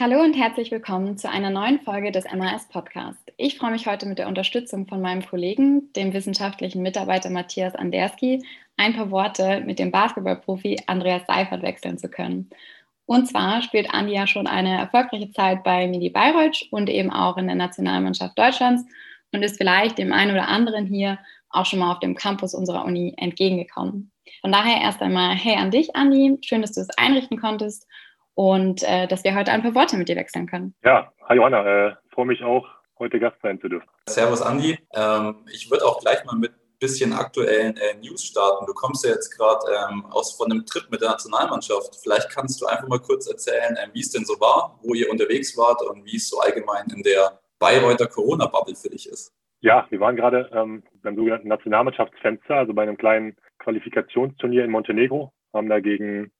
Hallo und herzlich willkommen zu einer neuen Folge des MAS Podcast. Ich freue mich heute mit der Unterstützung von meinem Kollegen, dem wissenschaftlichen Mitarbeiter Matthias Anderski, ein paar Worte mit dem Basketballprofi Andreas Seifert wechseln zu können. Und zwar spielt Andi ja schon eine erfolgreiche Zeit bei Midi Bayreuth und eben auch in der Nationalmannschaft Deutschlands und ist vielleicht dem einen oder anderen hier auch schon mal auf dem Campus unserer Uni entgegengekommen. Von daher erst einmal Hey an dich, Andi. Schön, dass du es einrichten konntest und äh, dass wir heute ein paar Worte mit dir wechseln können. Ja, hi Johanna, äh, freue mich auch, heute Gast sein zu dürfen. Servus Andi. Ähm, ich würde auch gleich mal mit ein bisschen aktuellen äh, News starten. Du kommst ja jetzt gerade ähm, aus von einem Trip mit der Nationalmannschaft. Vielleicht kannst du einfach mal kurz erzählen, äh, wie es denn so war, wo ihr unterwegs wart und wie es so allgemein in der Bayreuther Corona-Bubble für dich ist. Ja, wir waren gerade ähm, beim sogenannten Nationalmannschaftsfenster, also bei einem kleinen Qualifikationsturnier in Montenegro, haben da gegen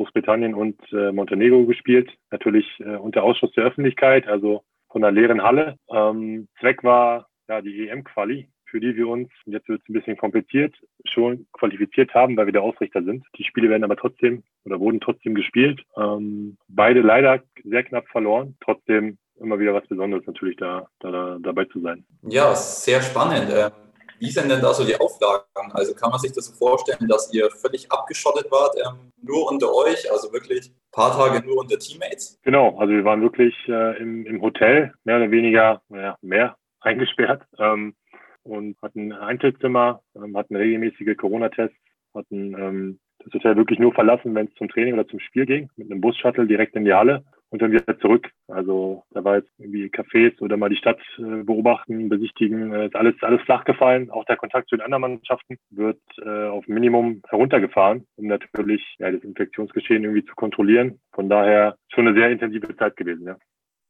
Großbritannien und äh, Montenegro gespielt. Natürlich äh, unter Ausschuss der Öffentlichkeit, also von einer leeren Halle. Ähm, Zweck war ja die EM-Quali, für die wir uns, jetzt wird es ein bisschen kompliziert, schon qualifiziert haben, weil wir der Ausrichter sind. Die Spiele werden aber trotzdem oder wurden trotzdem gespielt. Ähm, beide leider sehr knapp verloren. Trotzdem immer wieder was Besonderes natürlich da, da dabei zu sein. Ja, sehr spannend. Ähm, wie sind denn da so die Auflagen? Also kann man sich das so vorstellen, dass ihr völlig abgeschottet wart, ähm, nur unter euch, also wirklich ein paar Tage nur unter Teammates? Genau, also wir waren wirklich äh, im, im Hotel, mehr oder weniger, naja, mehr eingesperrt ähm, und hatten ein Einzelzimmer, ähm, hatten regelmäßige Corona-Tests, hatten ähm, das Hotel wirklich nur verlassen, wenn es zum Training oder zum Spiel ging, mit einem Bus-Shuttle direkt in die Halle und dann wieder zurück. Also da war jetzt irgendwie Cafés oder mal die Stadt äh, beobachten, besichtigen, äh, ist alles, alles flach gefallen. Auch der Kontakt zu den anderen Mannschaften wird äh, auf Minimum heruntergefahren, um natürlich ja, das Infektionsgeschehen irgendwie zu kontrollieren. Von daher schon eine sehr intensive Zeit gewesen, ja.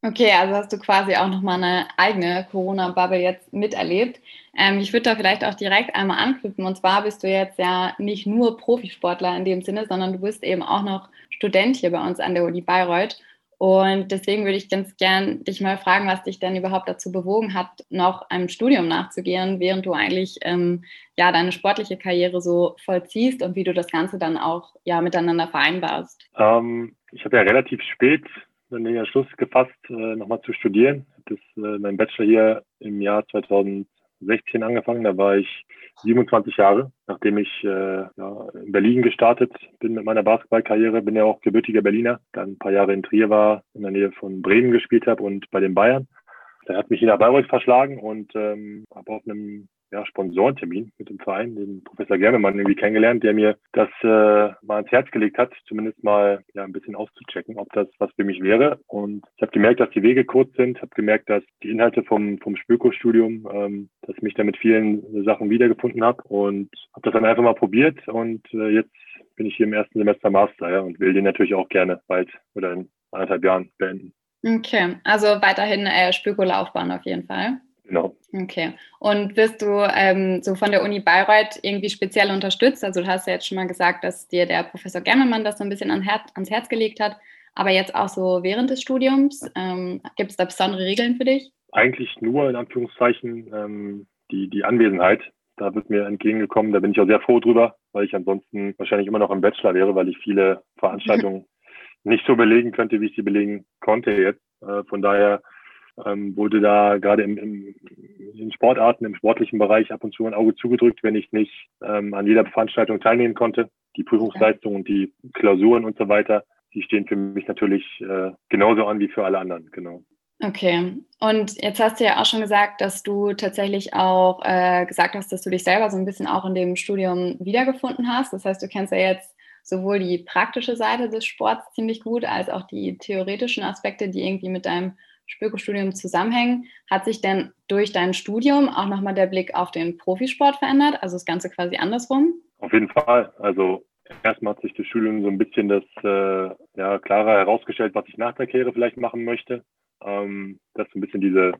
Okay, also hast du quasi auch nochmal eine eigene Corona-Bubble jetzt miterlebt. Ähm, ich würde da vielleicht auch direkt einmal anknüpfen. Und zwar bist du jetzt ja nicht nur Profisportler in dem Sinne, sondern du bist eben auch noch Student hier bei uns an der Uni Bayreuth. Und deswegen würde ich ganz gern dich mal fragen, was dich denn überhaupt dazu bewogen hat, noch einem Studium nachzugehen, während du eigentlich ähm, ja deine sportliche Karriere so vollziehst und wie du das Ganze dann auch ja miteinander vereinbarst. Ähm, ich habe ja relativ spät dann den Entschluss gefasst, äh, nochmal zu studieren. Das äh, mein Bachelor hier im Jahr 2016 angefangen. Da war ich 27 Jahre, nachdem ich äh, ja, in Berlin gestartet bin mit meiner Basketballkarriere, bin ja auch gebürtiger Berliner, dann ein paar Jahre in Trier war, in der Nähe von Bremen gespielt habe und bei den Bayern. Da hat mich in der Bayreuth verschlagen und ähm, habe auf einem ja, Sponsorentermin mit dem Verein, den Professor Gernemann irgendwie kennengelernt, der mir das äh, mal ans Herz gelegt hat, zumindest mal ja ein bisschen auszuchecken, ob das was für mich wäre. Und ich habe gemerkt, dass die Wege kurz sind, habe gemerkt, dass die Inhalte vom, vom Spöko-Studium, ähm, dass ich mich da mit vielen Sachen wiedergefunden habe und habe das dann einfach mal probiert und äh, jetzt bin ich hier im ersten Semester Master ja, und will den natürlich auch gerne bald oder in anderthalb Jahren beenden. Okay, also weiterhin äh, Spöko-Laufbahn auf jeden Fall. Genau. Okay. Und wirst du ähm, so von der Uni Bayreuth irgendwie speziell unterstützt? Also du hast ja jetzt schon mal gesagt, dass dir der Professor Germermann das so ein bisschen an Her ans Herz gelegt hat, aber jetzt auch so während des Studiums. Ähm, Gibt es da besondere Regeln für dich? Eigentlich nur in Anführungszeichen ähm, die, die Anwesenheit. Da wird mir entgegengekommen. Da bin ich auch sehr froh drüber, weil ich ansonsten wahrscheinlich immer noch im Bachelor wäre, weil ich viele Veranstaltungen nicht so belegen könnte, wie ich sie belegen konnte jetzt. Äh, von daher ähm, wurde da gerade im, im, in Sportarten, im sportlichen Bereich ab und zu ein Auge zugedrückt, wenn ich nicht ähm, an jeder Veranstaltung teilnehmen konnte. Die Prüfungsleistungen und die Klausuren und so weiter, die stehen für mich natürlich äh, genauso an wie für alle anderen, genau. Okay, und jetzt hast du ja auch schon gesagt, dass du tatsächlich auch äh, gesagt hast, dass du dich selber so ein bisschen auch in dem Studium wiedergefunden hast. Das heißt, du kennst ja jetzt sowohl die praktische Seite des Sports ziemlich gut, als auch die theoretischen Aspekte, die irgendwie mit deinem Spöko-Studium zusammenhängen. Hat sich denn durch dein Studium auch nochmal der Blick auf den Profisport verändert? Also das Ganze quasi andersrum? Auf jeden Fall. Also erstmal hat sich das Studium so ein bisschen das äh, ja, klarer herausgestellt, was ich nach der Karriere vielleicht machen möchte. Ähm, das ist ein bisschen diese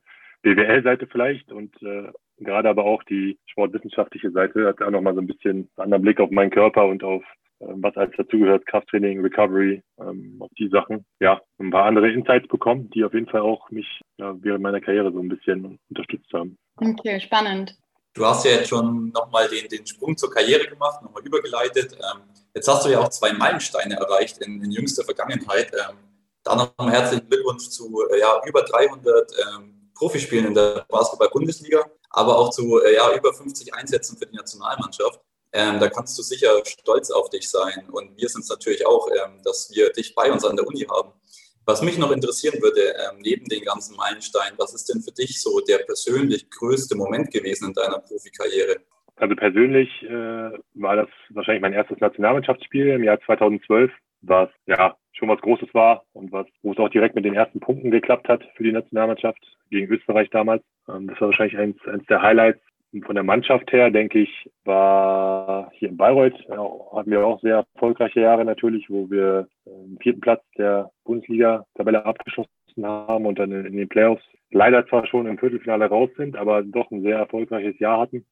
BWL-Seite vielleicht und äh, gerade aber auch die sportwissenschaftliche Seite hat auch nochmal so ein bisschen einen anderen Blick auf meinen Körper und auf was alles dazugehört, Krafttraining, Recovery, ähm, auf die Sachen. Ja, ein paar andere Insights bekommen, die auf jeden Fall auch mich ja, während meiner Karriere so ein bisschen unterstützt haben. Okay, spannend. Du hast ja jetzt schon nochmal den, den Sprung zur Karriere gemacht, nochmal übergeleitet. Ähm, jetzt hast du ja auch zwei Meilensteine erreicht in, in jüngster Vergangenheit. Ähm, Dann nochmal herzlichen Glückwunsch zu äh, ja, über 300 ähm, Profispielen in der Basketball-Bundesliga, aber auch zu äh, ja, über 50 Einsätzen für die Nationalmannschaft. Ähm, da kannst du sicher stolz auf dich sein. Und wir sind es natürlich auch, ähm, dass wir dich bei uns an der Uni haben. Was mich noch interessieren würde, ähm, neben den ganzen Meilensteinen, was ist denn für dich so der persönlich größte Moment gewesen in deiner Profikarriere? Also persönlich äh, war das wahrscheinlich mein erstes Nationalmannschaftsspiel im Jahr 2012, was ja schon was Großes war und was, wo es auch direkt mit den ersten Punkten geklappt hat für die Nationalmannschaft gegen Österreich damals. Ähm, das war wahrscheinlich eins, eins der Highlights von der Mannschaft her, denke ich, war hier in Bayreuth, ja, hatten wir auch sehr erfolgreiche Jahre natürlich, wo wir den vierten Platz der Bundesliga-Tabelle abgeschlossen haben und dann in den Playoffs leider zwar schon im Viertelfinale raus sind, aber doch ein sehr erfolgreiches Jahr hatten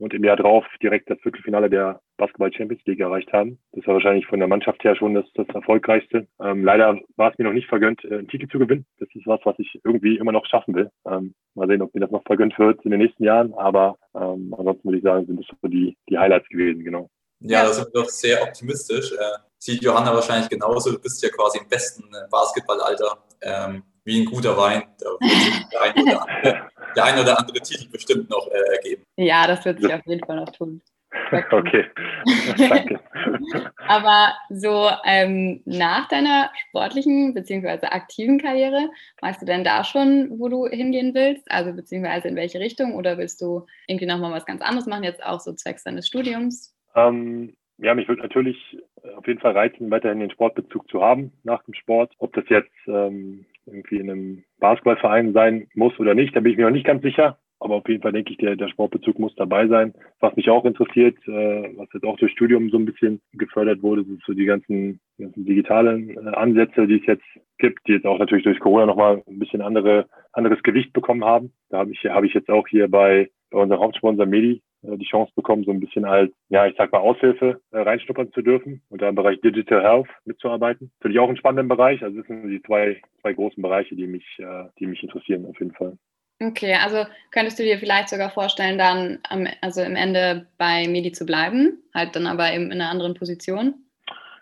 und im Jahr drauf direkt das Viertelfinale der Basketball Champions League erreicht haben. Das war wahrscheinlich von der Mannschaft her schon das, das erfolgreichste. Ähm, leider war es mir noch nicht vergönnt, äh, einen Titel zu gewinnen. Das ist was, was ich irgendwie immer noch schaffen will. Ähm, mal sehen, ob mir das noch vergönnt wird in den nächsten Jahren. Aber ähm, ansonsten würde ich sagen, sind das so die, die Highlights gewesen, genau. Ja, da sind wir doch sehr optimistisch. Äh, sieht Johanna wahrscheinlich genauso. Du bist ja quasi im besten äh, Basketballalter. Ähm, wie ein guter Wein. Da wird sich der ein oder andere, der ein oder andere Titel bestimmt noch äh, ergeben. Ja, das wird sich auf jeden Fall noch tun. Okay, danke. Aber so ähm, nach deiner sportlichen bzw. aktiven Karriere, weißt du denn da schon, wo du hingehen willst? Also beziehungsweise in welche Richtung? Oder willst du irgendwie nochmal was ganz anderes machen, jetzt auch so zwecks deines Studiums? Ähm, ja, mich würde natürlich auf jeden Fall reizen, weiterhin den Sportbezug zu haben nach dem Sport. Ob das jetzt ähm, irgendwie in einem Basketballverein sein muss oder nicht, da bin ich mir noch nicht ganz sicher. Aber auf jeden Fall denke ich, der, der Sportbezug muss dabei sein. Was mich auch interessiert, äh, was jetzt auch durch Studium so ein bisschen gefördert wurde, sind so die ganzen, ganzen digitalen äh, Ansätze, die es jetzt gibt, die jetzt auch natürlich durch Corona nochmal ein bisschen andere, anderes Gewicht bekommen haben. Da habe ich, habe ich jetzt auch hier bei, bei unserem Hauptsponsor Medi äh, die Chance bekommen, so ein bisschen als, ja, ich sag mal, Aushilfe äh, reinschnuppern zu dürfen und da im Bereich Digital Health mitzuarbeiten. Finde ich auch einen spannenden Bereich. Also das sind die zwei, zwei großen Bereiche, die mich, äh, die mich interessieren auf jeden Fall. Okay, also könntest du dir vielleicht sogar vorstellen, dann am, also im Ende bei Medi zu bleiben, halt dann aber eben in einer anderen Position?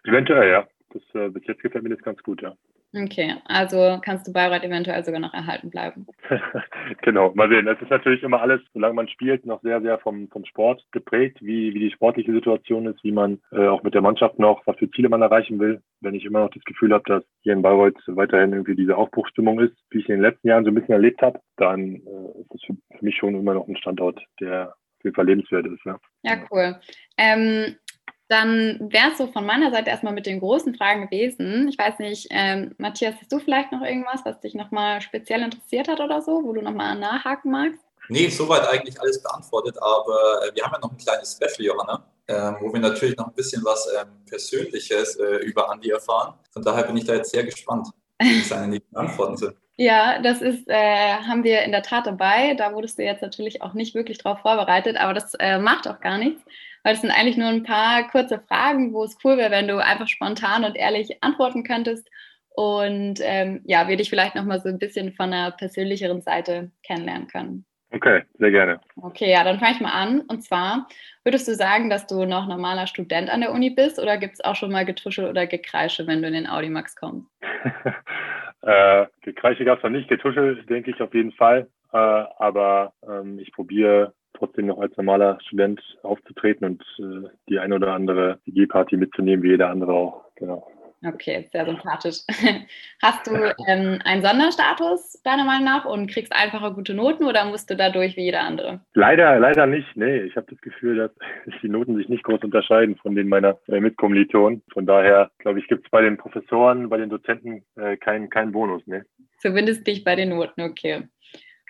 Eventuell, ja. Das, äh, bis jetzt gefällt mir das ganz gut, ja. Okay, also kannst du Bayreuth eventuell sogar noch erhalten bleiben. genau, mal sehen. Es ist natürlich immer alles, solange man spielt, noch sehr, sehr vom, vom Sport geprägt, wie, wie die sportliche Situation ist, wie man äh, auch mit der Mannschaft noch, was für Ziele man erreichen will. Wenn ich immer noch das Gefühl habe, dass hier in Bayreuth weiterhin irgendwie diese Aufbruchsstimmung ist, wie ich in den letzten Jahren so ein bisschen erlebt habe, dann äh, ist es für, für mich schon immer noch ein Standort, der auf jeden Fall lebenswert ist. Ja, ja cool. Ähm, dann wäre es so von meiner Seite erstmal mit den großen Fragen gewesen. Ich weiß nicht, ähm, Matthias, hast du vielleicht noch irgendwas, was dich nochmal speziell interessiert hat oder so, wo du nochmal nachhaken magst? Nee, soweit eigentlich alles beantwortet, aber äh, wir haben ja noch ein kleines Special, Johanna, äh, wo wir natürlich noch ein bisschen was ähm, Persönliches äh, über Andi erfahren. Von daher bin ich da jetzt sehr gespannt, wie seine nächsten Antworten sind. Ja, das ist, äh, haben wir in der Tat dabei. Da wurdest du jetzt natürlich auch nicht wirklich drauf vorbereitet, aber das äh, macht auch gar nichts weil es sind eigentlich nur ein paar kurze Fragen, wo es cool wäre, wenn du einfach spontan und ehrlich antworten könntest und ähm, ja, wir dich vielleicht nochmal so ein bisschen von einer persönlicheren Seite kennenlernen können. Okay, sehr gerne. Okay, ja, dann fange ich mal an. Und zwar, würdest du sagen, dass du noch normaler Student an der Uni bist oder gibt es auch schon mal Getuschel oder Gekreische, wenn du in den Audimax kommst? äh, Gekreische gab es noch nicht, Getuschel denke ich auf jeden Fall. Äh, aber ähm, ich probiere trotzdem noch als normaler Student aufzutreten und äh, die ein oder andere G-Party mitzunehmen, wie jeder andere auch. Genau. Okay, sehr sympathisch. Hast du ähm, einen Sonderstatus deiner Meinung nach und kriegst einfache gute Noten oder musst du dadurch wie jeder andere? Leider, leider nicht. Nee, ich habe das Gefühl, dass die Noten sich nicht groß unterscheiden von denen meiner äh, Mitkommilitonen. Von daher, glaube ich, gibt es bei den Professoren, bei den Dozenten äh, keinen kein Bonus. Nee. Zumindest nicht bei den Noten, okay.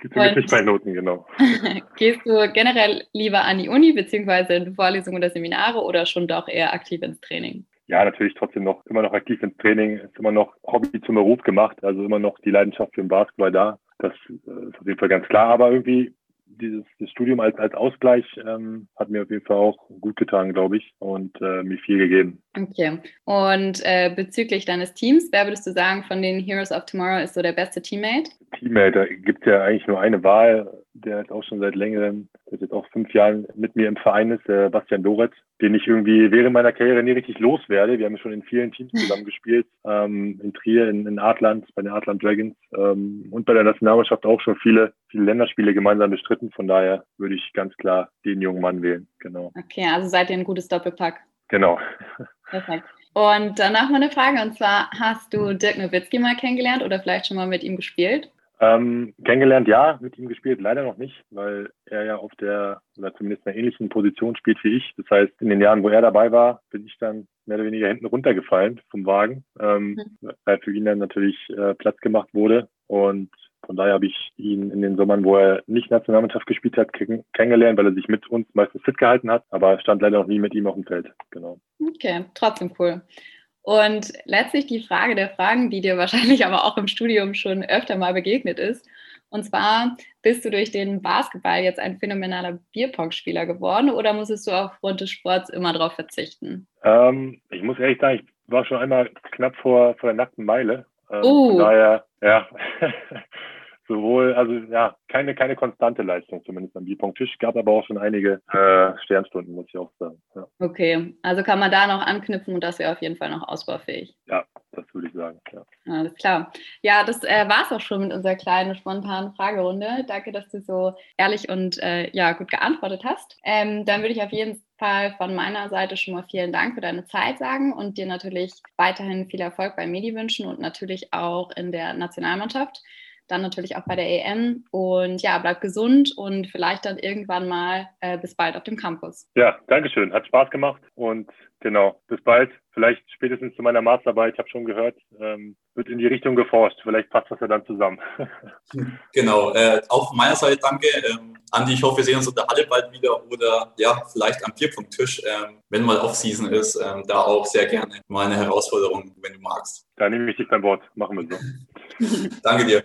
Nicht bei Noten, genau. Gehst du generell lieber an die Uni, beziehungsweise in Vorlesungen oder Seminare oder schon doch eher aktiv ins Training? Ja, natürlich trotzdem noch immer noch aktiv ins Training, ist immer noch Hobby zum Beruf gemacht, also immer noch die Leidenschaft für den Basketball da. Das äh, ist auf jeden Fall ganz klar, aber irgendwie dieses das Studium als, als Ausgleich ähm, hat mir auf jeden Fall auch gut getan, glaube ich, und äh, mir viel gegeben. Okay. Und äh, bezüglich deines Teams, wer würdest du sagen, von den Heroes of Tomorrow ist so der beste Teammate? Teammate, da gibt es ja eigentlich nur eine Wahl, der jetzt auch schon seit längerem, der jetzt auch fünf Jahren mit mir im Verein ist, der Bastian Doret, den ich irgendwie während meiner Karriere nie richtig loswerde. Wir haben schon in vielen Teams zusammen gespielt, ähm, in Trier, in, in Adland, bei den Adland Dragons ähm, und bei der Nationalmannschaft auch schon viele, viele Länderspiele gemeinsam bestritten. Von daher würde ich ganz klar den jungen Mann wählen. Genau. Okay, also seid ihr ein gutes Doppelpack. Genau. Perfekt. Und danach mal eine Frage, und zwar, hast du Dirk Nowitzki mal kennengelernt oder vielleicht schon mal mit ihm gespielt? Ähm, kennengelernt, ja, mit ihm gespielt, leider noch nicht, weil er ja auf der, oder zumindest einer ähnlichen Position spielt wie ich. Das heißt, in den Jahren, wo er dabei war, bin ich dann mehr oder weniger hinten runtergefallen vom Wagen, ähm, mhm. weil für ihn dann natürlich äh, Platz gemacht wurde. Und von daher habe ich ihn in den Sommern, wo er nicht Nationalmannschaft gespielt hat, kennengelernt, weil er sich mit uns meistens fit gehalten hat, aber stand leider noch nie mit ihm auf dem Feld. Genau. Okay, trotzdem cool. Und letztlich die Frage der Fragen, die dir wahrscheinlich aber auch im Studium schon öfter mal begegnet ist. Und zwar, bist du durch den Basketball jetzt ein phänomenaler Bierpong-Spieler geworden oder musstest du aufgrund des Sports immer darauf verzichten? Ähm, ich muss ehrlich sagen, ich war schon einmal knapp vor, vor der nackten Meile. Ähm, uh. Von daher, ja, sowohl, also ja, keine, keine konstante Leistung, zumindest am Bierpong-Tisch, gab aber auch schon einige äh, Sternstunden, muss ich auch sagen. Ja. Okay, also kann man da noch anknüpfen und das wäre auf jeden Fall noch ausbaufähig. Ja, das würde ich sagen, ja. Alles klar. Ja, das äh, war es auch schon mit unserer kleinen, spontanen Fragerunde. Danke, dass du so ehrlich und äh, ja, gut geantwortet hast. Ähm, dann würde ich auf jeden Fall von meiner Seite schon mal vielen Dank für deine Zeit sagen und dir natürlich weiterhin viel Erfolg bei Medi wünschen und natürlich auch in der Nationalmannschaft dann natürlich auch bei der EM. Und ja, bleib gesund und vielleicht dann irgendwann mal äh, bis bald auf dem Campus. Ja, Dankeschön. Hat Spaß gemacht und genau, bis bald. Vielleicht spätestens zu meiner Masterarbeit, ich habe schon gehört, ähm, wird in die Richtung geforscht. Vielleicht passt das ja dann zusammen. genau, äh, auch von meiner Seite danke. Ähm, Andi, ich hoffe, wir sehen uns in der Halle bald wieder oder ja, vielleicht am Bierpunkttisch, ähm, wenn mal Off-Season ist, ähm, da auch sehr gerne mal eine Herausforderung, wenn du magst. Da nehme ich dich beim Wort. Machen wir so. Danke dir.